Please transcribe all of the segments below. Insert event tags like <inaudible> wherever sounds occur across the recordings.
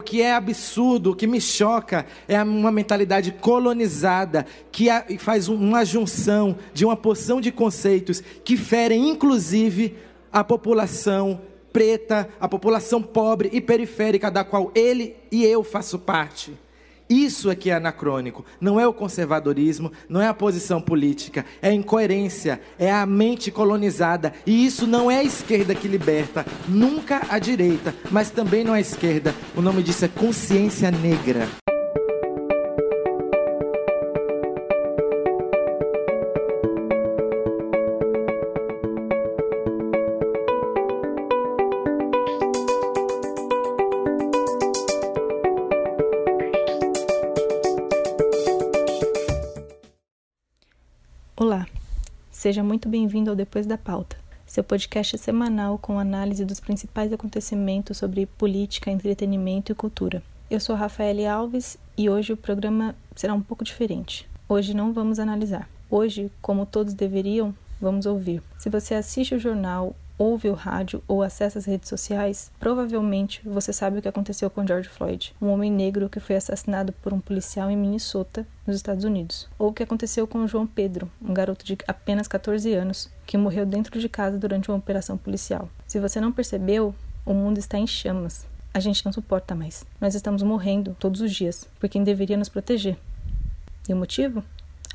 O que é absurdo, o que me choca é uma mentalidade colonizada que faz uma junção de uma porção de conceitos que ferem inclusive a população preta, a população pobre e periférica da qual ele e eu faço parte. Isso é que é anacrônico. Não é o conservadorismo, não é a posição política, é a incoerência, é a mente colonizada. E isso não é a esquerda que liberta, nunca a direita, mas também não é a esquerda. O nome disso é consciência negra. Seja muito bem-vindo ao Depois da Pauta, seu podcast semanal com análise dos principais acontecimentos sobre política, entretenimento e cultura. Eu sou Rafael Alves e hoje o programa será um pouco diferente. Hoje não vamos analisar. Hoje, como todos deveriam, vamos ouvir. Se você assiste o jornal ouve o rádio ou acessa as redes sociais, provavelmente você sabe o que aconteceu com George Floyd, um homem negro que foi assassinado por um policial em Minnesota, nos Estados Unidos, ou o que aconteceu com João Pedro, um garoto de apenas 14 anos, que morreu dentro de casa durante uma operação policial. Se você não percebeu, o mundo está em chamas. A gente não suporta mais. Nós estamos morrendo todos os dias por quem deveria nos proteger. E o motivo?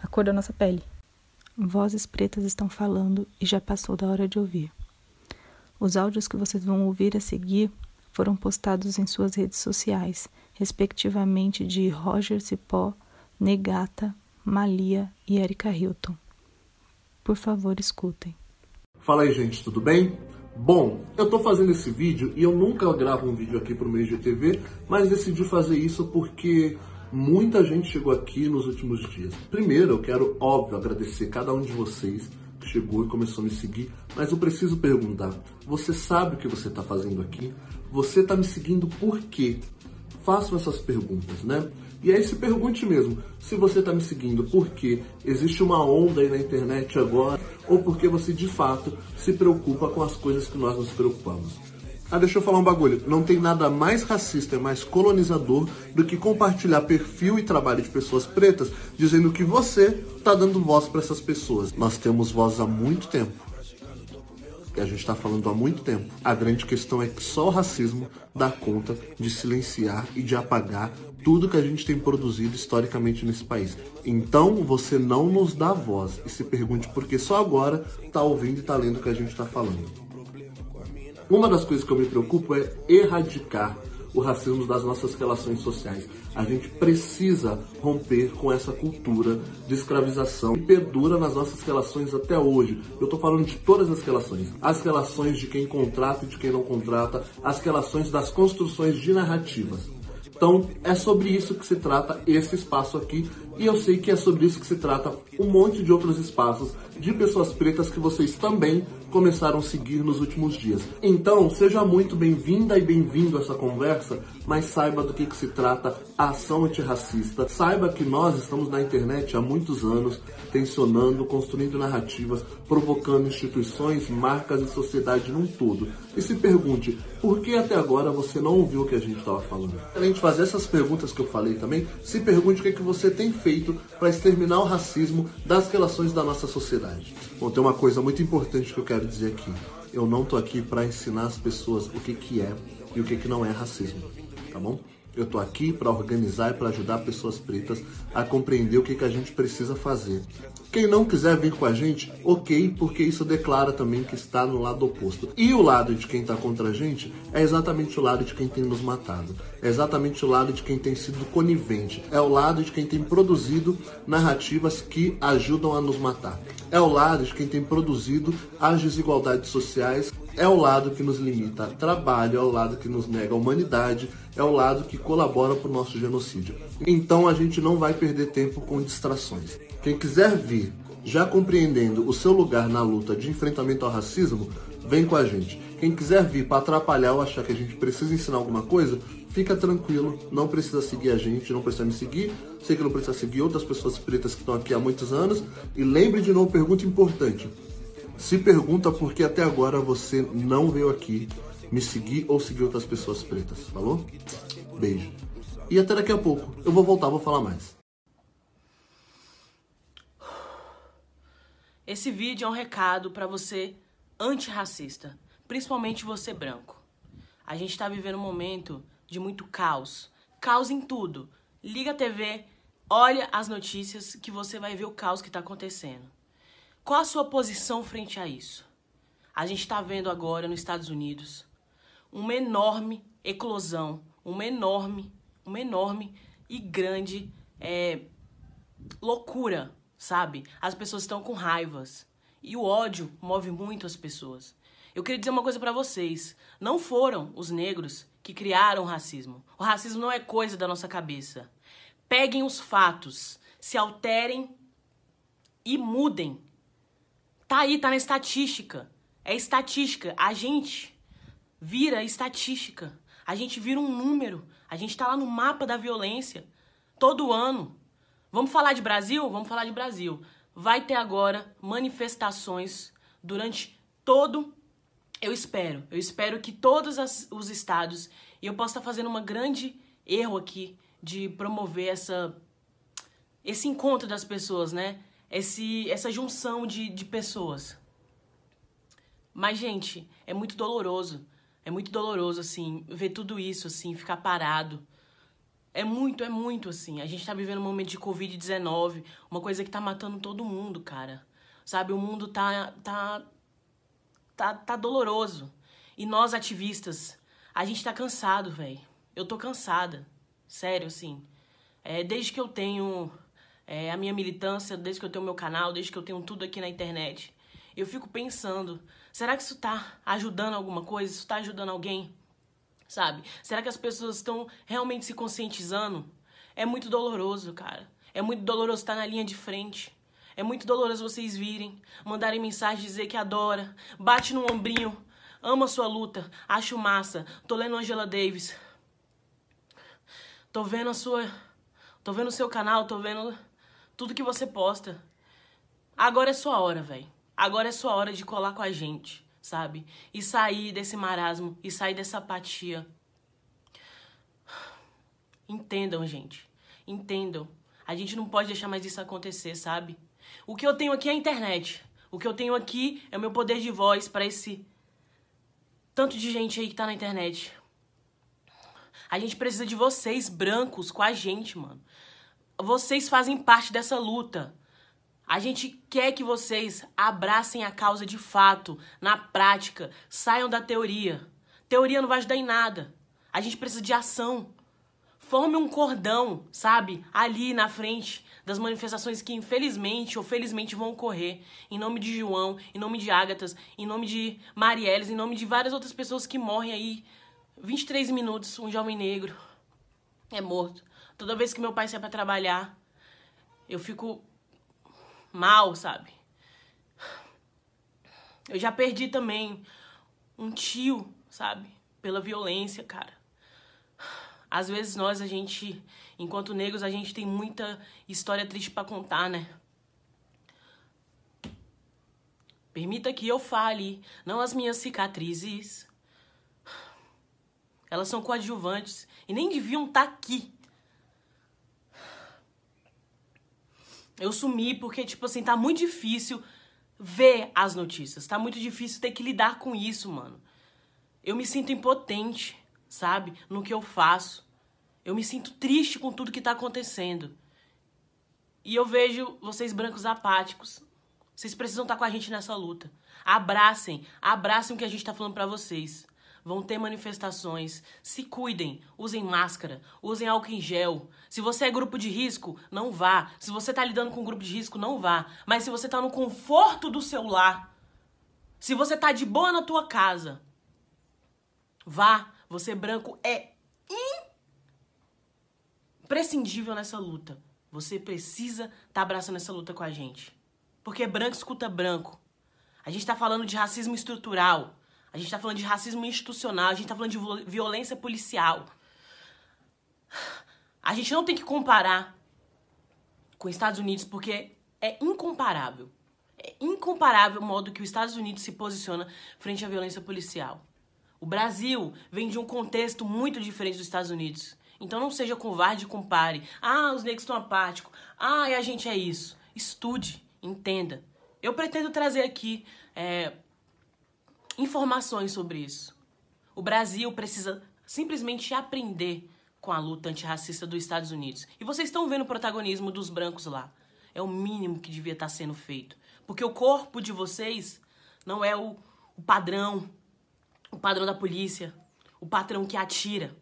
A cor da nossa pele. Vozes pretas estão falando e já passou da hora de ouvir. Os áudios que vocês vão ouvir a seguir foram postados em suas redes sociais, respectivamente de Roger Cipó, Negata, Malia e Erika Hilton. Por favor, escutem. Fala aí, gente, tudo bem? Bom, eu tô fazendo esse vídeo e eu nunca gravo um vídeo aqui pro meio de TV, mas decidi fazer isso porque muita gente chegou aqui nos últimos dias. Primeiro, eu quero, óbvio, agradecer cada um de vocês chegou e começou a me seguir, mas eu preciso perguntar: você sabe o que você está fazendo aqui? Você está me seguindo por quê? Façam essas perguntas, né? E aí se pergunte mesmo, se você está me seguindo porque existe uma onda aí na internet agora, ou porque você de fato se preocupa com as coisas que nós nos preocupamos. Ah, deixa eu falar um bagulho. Não tem nada mais racista e mais colonizador do que compartilhar perfil e trabalho de pessoas pretas dizendo que você está dando voz para essas pessoas. Nós temos voz há muito tempo. E a gente está falando há muito tempo. A grande questão é que só o racismo dá conta de silenciar e de apagar tudo que a gente tem produzido historicamente nesse país. Então você não nos dá voz e se pergunte por que só agora está ouvindo e está lendo o que a gente está falando. Uma das coisas que eu me preocupo é erradicar o racismo das nossas relações sociais. A gente precisa romper com essa cultura de escravização que perdura nas nossas relações até hoje. Eu estou falando de todas as relações. As relações de quem contrata e de quem não contrata, as relações das construções de narrativas. Então, é sobre isso que se trata esse espaço aqui, e eu sei que é sobre isso que se trata um monte de outros espaços de pessoas pretas que vocês também começaram a seguir nos últimos dias. Então, seja muito bem-vinda e bem-vindo a essa conversa, mas saiba do que, que se trata a ação antirracista. Saiba que nós estamos na internet há muitos anos, tensionando, construindo narrativas, provocando instituições, marcas e sociedade num todo. E se pergunte, por que até agora você não ouviu o que a gente estava falando? Além de fazer essas perguntas que eu falei também, se pergunte o que, é que você tem feito para exterminar o racismo das relações da nossa sociedade. Bom, tem uma coisa muito importante que eu quero dizer aqui. Eu não tô aqui para ensinar as pessoas o que, que é e o que, que não é racismo, tá bom? Eu tô aqui para organizar e para ajudar pessoas pretas a compreender o que, que a gente precisa fazer. Quem não quiser vir com a gente, ok, porque isso declara também que está no lado oposto. E o lado de quem está contra a gente é exatamente o lado de quem tem nos matado. É exatamente o lado de quem tem sido conivente. É o lado de quem tem produzido narrativas que ajudam a nos matar. É o lado de quem tem produzido as desigualdades sociais é o lado que nos limita a trabalho, é o lado que nos nega a humanidade, é o lado que colabora para o nosso genocídio. Então a gente não vai perder tempo com distrações. Quem quiser vir já compreendendo o seu lugar na luta de enfrentamento ao racismo, vem com a gente. Quem quiser vir para atrapalhar ou achar que a gente precisa ensinar alguma coisa, fica tranquilo, não precisa seguir a gente, não precisa me seguir, sei que não precisa seguir outras pessoas pretas que estão aqui há muitos anos. E lembre de novo, pergunta importante: se pergunta por que até agora você não veio aqui me seguir ou seguir outras pessoas pretas, falou? Beijo. E até daqui a pouco. Eu vou voltar, vou falar mais. Esse vídeo é um recado para você antirracista, principalmente você branco. A gente está vivendo um momento de muito caos. Caos em tudo. Liga a TV, olha as notícias que você vai ver o caos que está acontecendo. Qual a sua posição frente a isso? A gente está vendo agora nos Estados Unidos uma enorme eclosão, uma enorme, uma enorme e grande é, loucura sabe? As pessoas estão com raivas. E o ódio move muito as pessoas. Eu queria dizer uma coisa para vocês. Não foram os negros que criaram o racismo. O racismo não é coisa da nossa cabeça. Peguem os fatos, se alterem e mudem. Tá aí, tá na estatística. É estatística. A gente vira estatística. A gente vira um número. A gente tá lá no mapa da violência. Todo ano. Vamos falar de Brasil? Vamos falar de Brasil. Vai ter agora manifestações durante todo. Eu espero. Eu espero que todos as, os estados. E eu posso estar fazendo uma grande erro aqui de promover essa esse encontro das pessoas, né? Esse, essa junção de, de pessoas. Mas, gente, é muito doloroso. É muito doloroso, assim, ver tudo isso, assim, ficar parado. É muito, é muito assim. A gente tá vivendo um momento de Covid-19, uma coisa que tá matando todo mundo, cara. Sabe, o mundo tá tá tá, tá doloroso. E nós ativistas, a gente tá cansado, velho. Eu tô cansada. Sério, assim. É, desde que eu tenho é, a minha militância, desde que eu tenho meu canal, desde que eu tenho tudo aqui na internet, eu fico pensando, será que isso tá ajudando alguma coisa? Isso tá ajudando alguém? Sabe? Será que as pessoas estão realmente se conscientizando? É muito doloroso, cara. É muito doloroso estar na linha de frente. É muito doloroso vocês virem, mandarem mensagem dizer que adora, bate no ombrinho, ama sua luta, acho massa. Tô lendo Angela Davis. Tô vendo a sua. Tô vendo o seu canal, tô vendo tudo que você posta. Agora é sua hora, velho. Agora é sua hora de colar com a gente sabe? E sair desse marasmo, e sair dessa apatia. Entendam, gente. Entendam. A gente não pode deixar mais isso acontecer, sabe? O que eu tenho aqui é a internet. O que eu tenho aqui é o meu poder de voz para esse tanto de gente aí que tá na internet. A gente precisa de vocês, brancos, com a gente, mano. Vocês fazem parte dessa luta. A gente quer que vocês abracem a causa de fato, na prática, saiam da teoria. Teoria não vai ajudar em nada. A gente precisa de ação. Forme um cordão, sabe? Ali na frente das manifestações que infelizmente ou felizmente vão ocorrer. Em nome de João, em nome de Ágatas, em nome de Marielles, em nome de várias outras pessoas que morrem aí. 23 minutos, um jovem negro é morto. Toda vez que meu pai sai para trabalhar, eu fico mal, sabe? Eu já perdi também um tio, sabe? Pela violência, cara. Às vezes nós, a gente, enquanto negros, a gente tem muita história triste para contar, né? Permita que eu fale, não as minhas cicatrizes. Elas são coadjuvantes e nem deviam estar tá aqui. Eu sumi porque, tipo assim, tá muito difícil ver as notícias. Tá muito difícil ter que lidar com isso, mano. Eu me sinto impotente, sabe? No que eu faço. Eu me sinto triste com tudo que tá acontecendo. E eu vejo vocês brancos apáticos. Vocês precisam estar tá com a gente nessa luta. Abracem, abracem o que a gente tá falando para vocês vão ter manifestações. Se cuidem, usem máscara, usem álcool em gel. Se você é grupo de risco, não vá. Se você está lidando com um grupo de risco, não vá. Mas se você está no conforto do seu lar, se você está de boa na tua casa, vá. Você branco é imprescindível nessa luta. Você precisa estar tá abraçando essa luta com a gente. Porque branco escuta branco. A gente está falando de racismo estrutural. A gente tá falando de racismo institucional, a gente tá falando de violência policial. A gente não tem que comparar com os Estados Unidos porque é incomparável. É incomparável o modo que os Estados Unidos se posiciona frente à violência policial. O Brasil vem de um contexto muito diferente dos Estados Unidos. Então não seja covarde e compare. Ah, os negros estão apáticos. Ah, e a gente é isso. Estude, entenda. Eu pretendo trazer aqui é, informações sobre isso. O Brasil precisa simplesmente aprender com a luta antirracista dos Estados Unidos. E vocês estão vendo o protagonismo dos brancos lá. É o mínimo que devia estar sendo feito. Porque o corpo de vocês não é o, o padrão, o padrão da polícia, o patrão que atira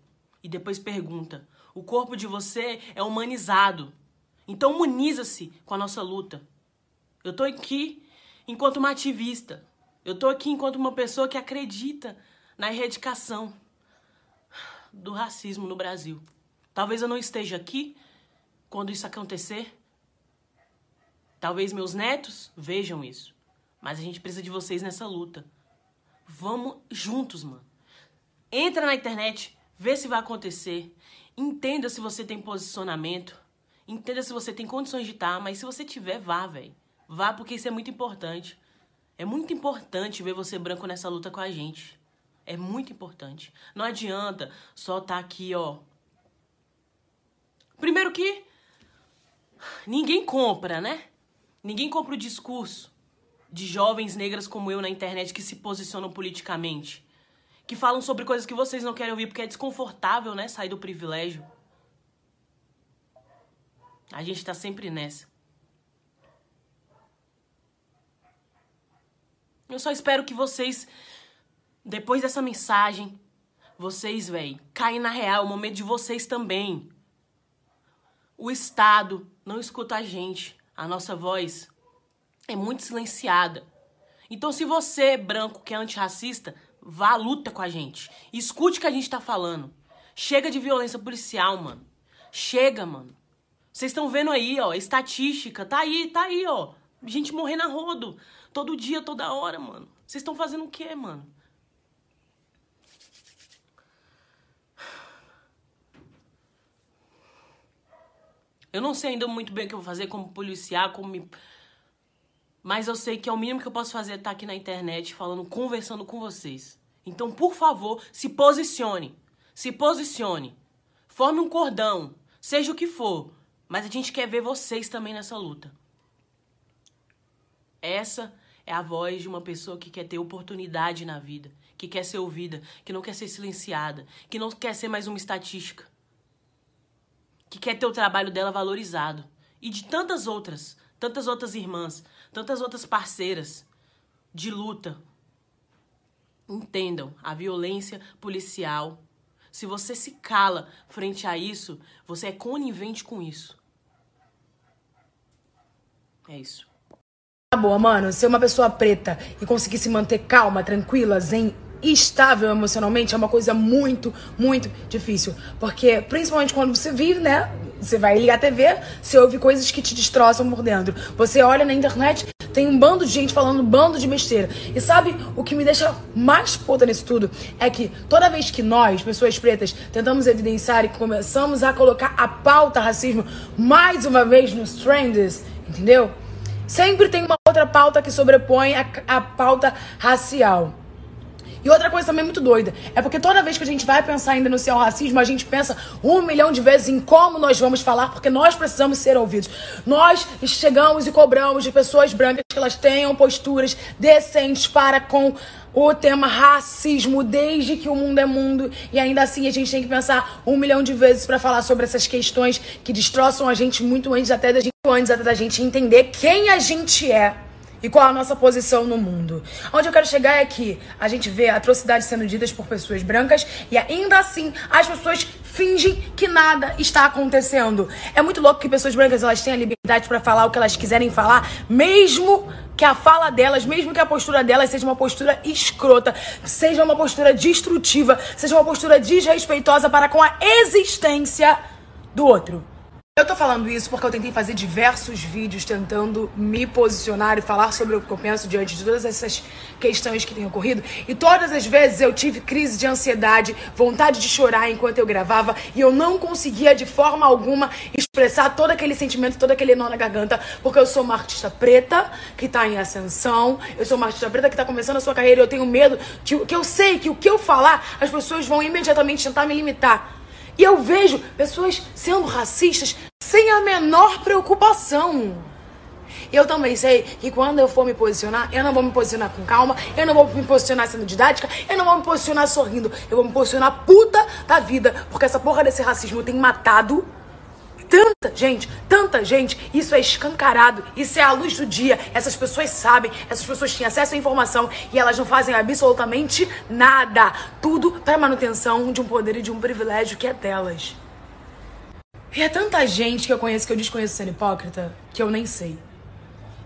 e depois pergunta. O corpo de você é humanizado. Então humaniza-se com a nossa luta. Eu tô aqui enquanto uma ativista. Eu tô aqui enquanto uma pessoa que acredita na erradicação do racismo no Brasil. Talvez eu não esteja aqui quando isso acontecer. Talvez meus netos vejam isso. Mas a gente precisa de vocês nessa luta. Vamos juntos, mano. Entra na internet, vê se vai acontecer. Entenda se você tem posicionamento. Entenda se você tem condições de estar, mas se você tiver, vá, velho. Vá porque isso é muito importante. É muito importante ver você branco nessa luta com a gente. É muito importante. Não adianta só tá aqui, ó. Primeiro que ninguém compra, né? Ninguém compra o discurso de jovens negras como eu na internet que se posicionam politicamente. Que falam sobre coisas que vocês não querem ouvir porque é desconfortável, né? Sair do privilégio. A gente tá sempre nessa. Eu só espero que vocês depois dessa mensagem, vocês, velho, caem na real, o momento de vocês também. O Estado não escuta a gente. A nossa voz é muito silenciada. Então, se você, branco, que é antirracista, vá à luta com a gente. Escute o que a gente tá falando. Chega de violência policial, mano. Chega, mano. Vocês estão vendo aí, ó, estatística. Tá aí, tá aí, ó. Gente morrendo a rodo. Todo dia, toda hora, mano. Vocês estão fazendo o quê, mano? Eu não sei ainda muito bem o que eu vou fazer, como policiar, como me... Mas eu sei que é o mínimo que eu posso fazer estar tá aqui na internet falando, conversando com vocês. Então, por favor, se posicione. Se posicione. Forme um cordão. Seja o que for. Mas a gente quer ver vocês também nessa luta. Essa é a voz de uma pessoa que quer ter oportunidade na vida, que quer ser ouvida, que não quer ser silenciada, que não quer ser mais uma estatística que quer ter o trabalho dela valorizado. E de tantas outras, tantas outras irmãs, tantas outras parceiras de luta. Entendam, a violência policial. Se você se cala frente a isso, você é conivente com isso. É isso. Boa, mano. Ser uma pessoa preta e conseguir se manter calma, tranquila, zen estável emocionalmente é uma coisa muito, muito difícil. Porque, principalmente quando você vive, né? Você vai ligar a TV, você ouve coisas que te destroçam por dentro. Você olha na internet, tem um bando de gente falando um bando de besteira. E sabe o que me deixa mais puta nisso tudo? É que toda vez que nós, pessoas pretas, tentamos evidenciar e começamos a colocar a pauta racismo mais uma vez nos trends, entendeu? Sempre tem uma outra pauta que sobrepõe a, a pauta racial. E outra coisa também muito doida é porque toda vez que a gente vai pensar em denunciar o racismo, a gente pensa um milhão de vezes em como nós vamos falar, porque nós precisamos ser ouvidos. Nós chegamos e cobramos de pessoas brancas que elas tenham posturas decentes para com o tema racismo desde que o mundo é mundo e ainda assim a gente tem que pensar um milhão de vezes para falar sobre essas questões que destroçam a gente muito antes até da gente, antes até da gente entender quem a gente é e qual a nossa posição no mundo. Onde eu quero chegar é que a gente vê atrocidades sendo ditas por pessoas brancas e ainda assim as pessoas fingem que nada está acontecendo. É muito louco que pessoas brancas elas têm a liberdade para falar o que elas quiserem falar, mesmo que a fala delas, mesmo que a postura delas seja uma postura escrota, seja uma postura destrutiva, seja uma postura desrespeitosa para com a existência do outro. Eu tô falando isso porque eu tentei fazer diversos vídeos tentando me posicionar e falar sobre o que eu penso diante de todas essas questões que têm ocorrido. E todas as vezes eu tive crise de ansiedade, vontade de chorar enquanto eu gravava e eu não conseguia de forma alguma expressar todo aquele sentimento, todo aquele nó na garganta, porque eu sou uma artista preta que tá em ascensão, eu sou uma artista preta que tá começando a sua carreira e eu tenho medo que, que eu sei que o que eu falar as pessoas vão imediatamente tentar me limitar. E eu vejo pessoas sendo racistas sem a menor preocupação. Eu também sei que quando eu for me posicionar, eu não vou me posicionar com calma, eu não vou me posicionar sendo didática, eu não vou me posicionar sorrindo, eu vou me posicionar puta da vida, porque essa porra desse racismo tem matado tanta gente, tanta gente. Isso é escancarado, isso é a luz do dia. Essas pessoas sabem, essas pessoas têm acesso à informação e elas não fazem absolutamente nada. Tudo para manutenção de um poder e de um privilégio que é delas. E é tanta gente que eu conheço que eu desconheço sendo hipócrita que eu nem sei.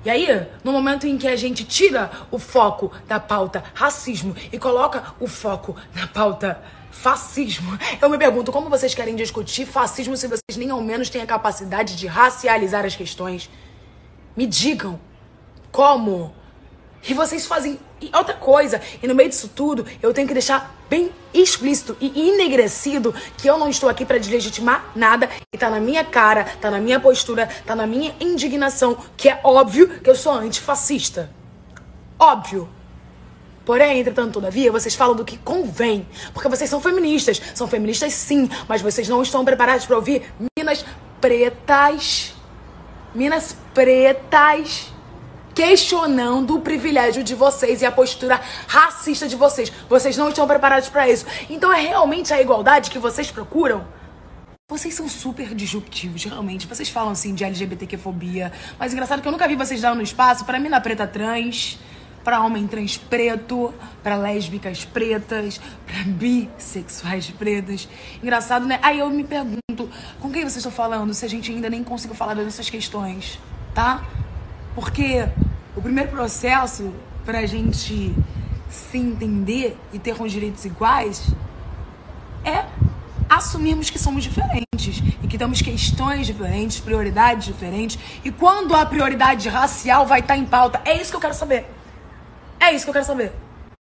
E aí, no momento em que a gente tira o foco da pauta racismo e coloca o foco na pauta fascismo, eu me pergunto como vocês querem discutir fascismo se vocês nem ao menos têm a capacidade de racializar as questões? Me digam como? E vocês fazem outra coisa. E no meio disso tudo, eu tenho que deixar bem explícito e enegrecido que eu não estou aqui para deslegitimar nada. E tá na minha cara, tá na minha postura, tá na minha indignação, que é óbvio que eu sou antifascista. Óbvio. Porém, entretanto, todavia, vocês falam do que convém. Porque vocês são feministas. São feministas sim, mas vocês não estão preparados para ouvir minas pretas. Minas pretas questionando o privilégio de vocês e a postura racista de vocês. Vocês não estão preparados para isso. Então é realmente a igualdade que vocês procuram? Vocês são super disruptivos, realmente. Vocês falam assim de LGBTQ-fobia, mas engraçado que eu nunca vi vocês dando espaço para mina preta trans, para homem trans preto, para lésbicas pretas, para bissexuais pretas. Engraçado, né? Aí eu me pergunto, com quem vocês estão falando se a gente ainda nem conseguiu falar dessas questões, tá? Porque o primeiro processo para a gente se entender e ter com direitos iguais é assumirmos que somos diferentes e que temos questões diferentes, prioridades diferentes. E quando a prioridade racial vai estar em pauta? É isso que eu quero saber. É isso que eu quero saber.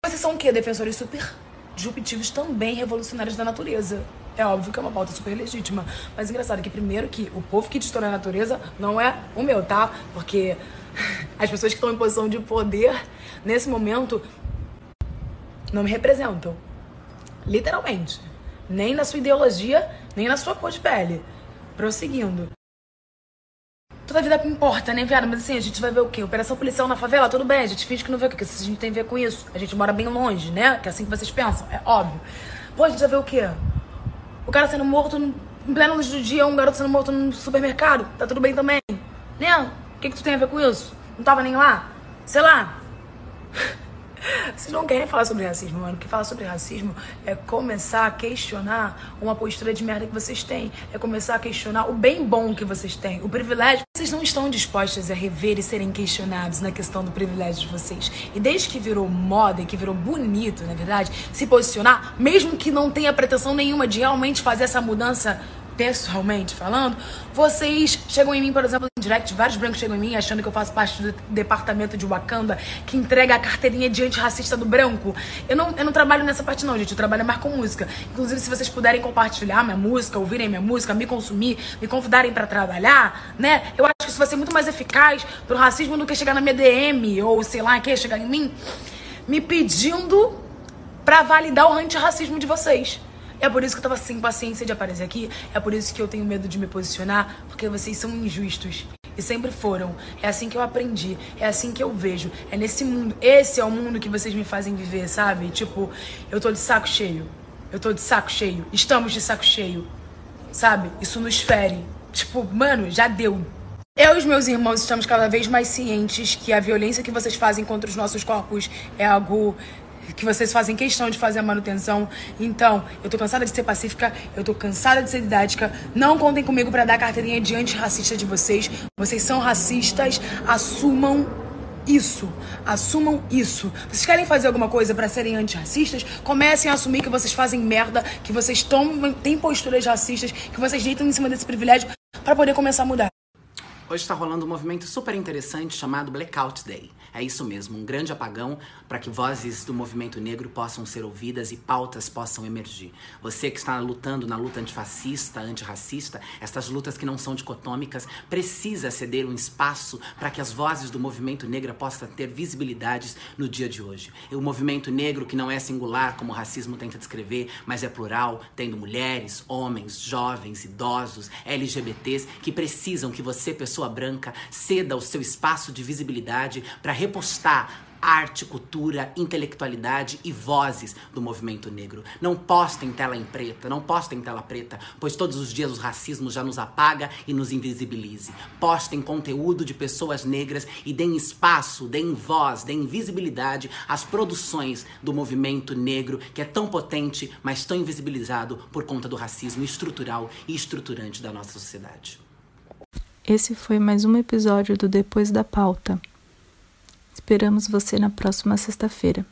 Vocês são o quê? Defensores super disruptivos também revolucionários da natureza. É óbvio que é uma pauta super legítima. Mas engraçado que primeiro que o povo que destrói a natureza não é o meu, tá? Porque <laughs> as pessoas que estão em posição de poder nesse momento não me representam. Literalmente. Nem na sua ideologia, nem na sua cor de pele. Prosseguindo. Toda vida importa, né, viado? Mas assim, a gente vai ver o quê? Operação policial na favela? Tudo bem, a gente finge que não vê o quê? Porque a gente tem a ver com isso. A gente mora bem longe, né? Que é assim que vocês pensam, é óbvio. Pô, a gente vai ver o quê? O cara sendo morto em pleno luz do dia, um garoto sendo morto no supermercado. Tá tudo bem também, né? O que, que tu tem a ver com isso? Não tava nem lá? Sei lá. Vocês não querem falar sobre racismo, mano. O que falar sobre racismo é começar a questionar uma postura de merda que vocês têm. É começar a questionar o bem bom que vocês têm. O privilégio. Vocês não estão dispostos a rever e serem questionados na questão do privilégio de vocês. E desde que virou moda e que virou bonito, na verdade, se posicionar, mesmo que não tenha pretensão nenhuma de realmente fazer essa mudança pessoalmente falando, vocês chegam em mim, por exemplo, em direct, vários brancos chegam em mim achando que eu faço parte do departamento de Wakanda que entrega a carteirinha de antirracista do branco. Eu não, eu não trabalho nessa parte não, gente, eu trabalho mais com música. Inclusive, se vocês puderem compartilhar minha música, ouvirem minha música, me consumir, me convidarem para trabalhar, né? Eu acho que isso vai ser muito mais eficaz pro racismo do que chegar na minha DM ou sei lá, que chegar em mim me pedindo para validar o antirracismo de vocês. É por isso que eu tava sem paciência de aparecer aqui. É por isso que eu tenho medo de me posicionar, porque vocês são injustos. E sempre foram. É assim que eu aprendi. É assim que eu vejo. É nesse mundo. Esse é o mundo que vocês me fazem viver, sabe? Tipo, eu tô de saco cheio. Eu tô de saco cheio. Estamos de saco cheio. Sabe? Isso nos fere. Tipo, mano, já deu. Eu e os meus irmãos estamos cada vez mais cientes que a violência que vocês fazem contra os nossos corpos é algo que vocês fazem questão de fazer a manutenção. Então, eu tô cansada de ser pacífica, eu tô cansada de ser didática. Não contem comigo para dar carteirinha de antirracista de vocês. Vocês são racistas, assumam isso. Assumam isso. Vocês querem fazer alguma coisa para serem antirracistas? Comecem a assumir que vocês fazem merda, que vocês tomam, têm posturas racistas, que vocês deitam em cima desse privilégio para poder começar a mudar. Hoje está rolando um movimento super interessante chamado Blackout Day. É isso mesmo, um grande apagão para que vozes do movimento negro possam ser ouvidas e pautas possam emergir. Você que está lutando na luta antifascista, antirracista, essas lutas que não são dicotômicas, precisa ceder um espaço para que as vozes do movimento negro possam ter visibilidades no dia de hoje. E o movimento negro que não é singular, como o racismo tenta descrever, mas é plural, tendo mulheres, homens, jovens, idosos, LGBTs, que precisam que você, pessoa branca, ceda o seu espaço de visibilidade para repostar arte, cultura, intelectualidade e vozes do movimento negro. Não postem tela em preta, não postem tela preta, pois todos os dias o racismo já nos apaga e nos invisibilize. Postem conteúdo de pessoas negras e deem espaço, deem voz, deem visibilidade às produções do movimento negro, que é tão potente, mas tão invisibilizado por conta do racismo estrutural e estruturante da nossa sociedade. Esse foi mais um episódio do Depois da Pauta. Esperamos você na próxima sexta-feira.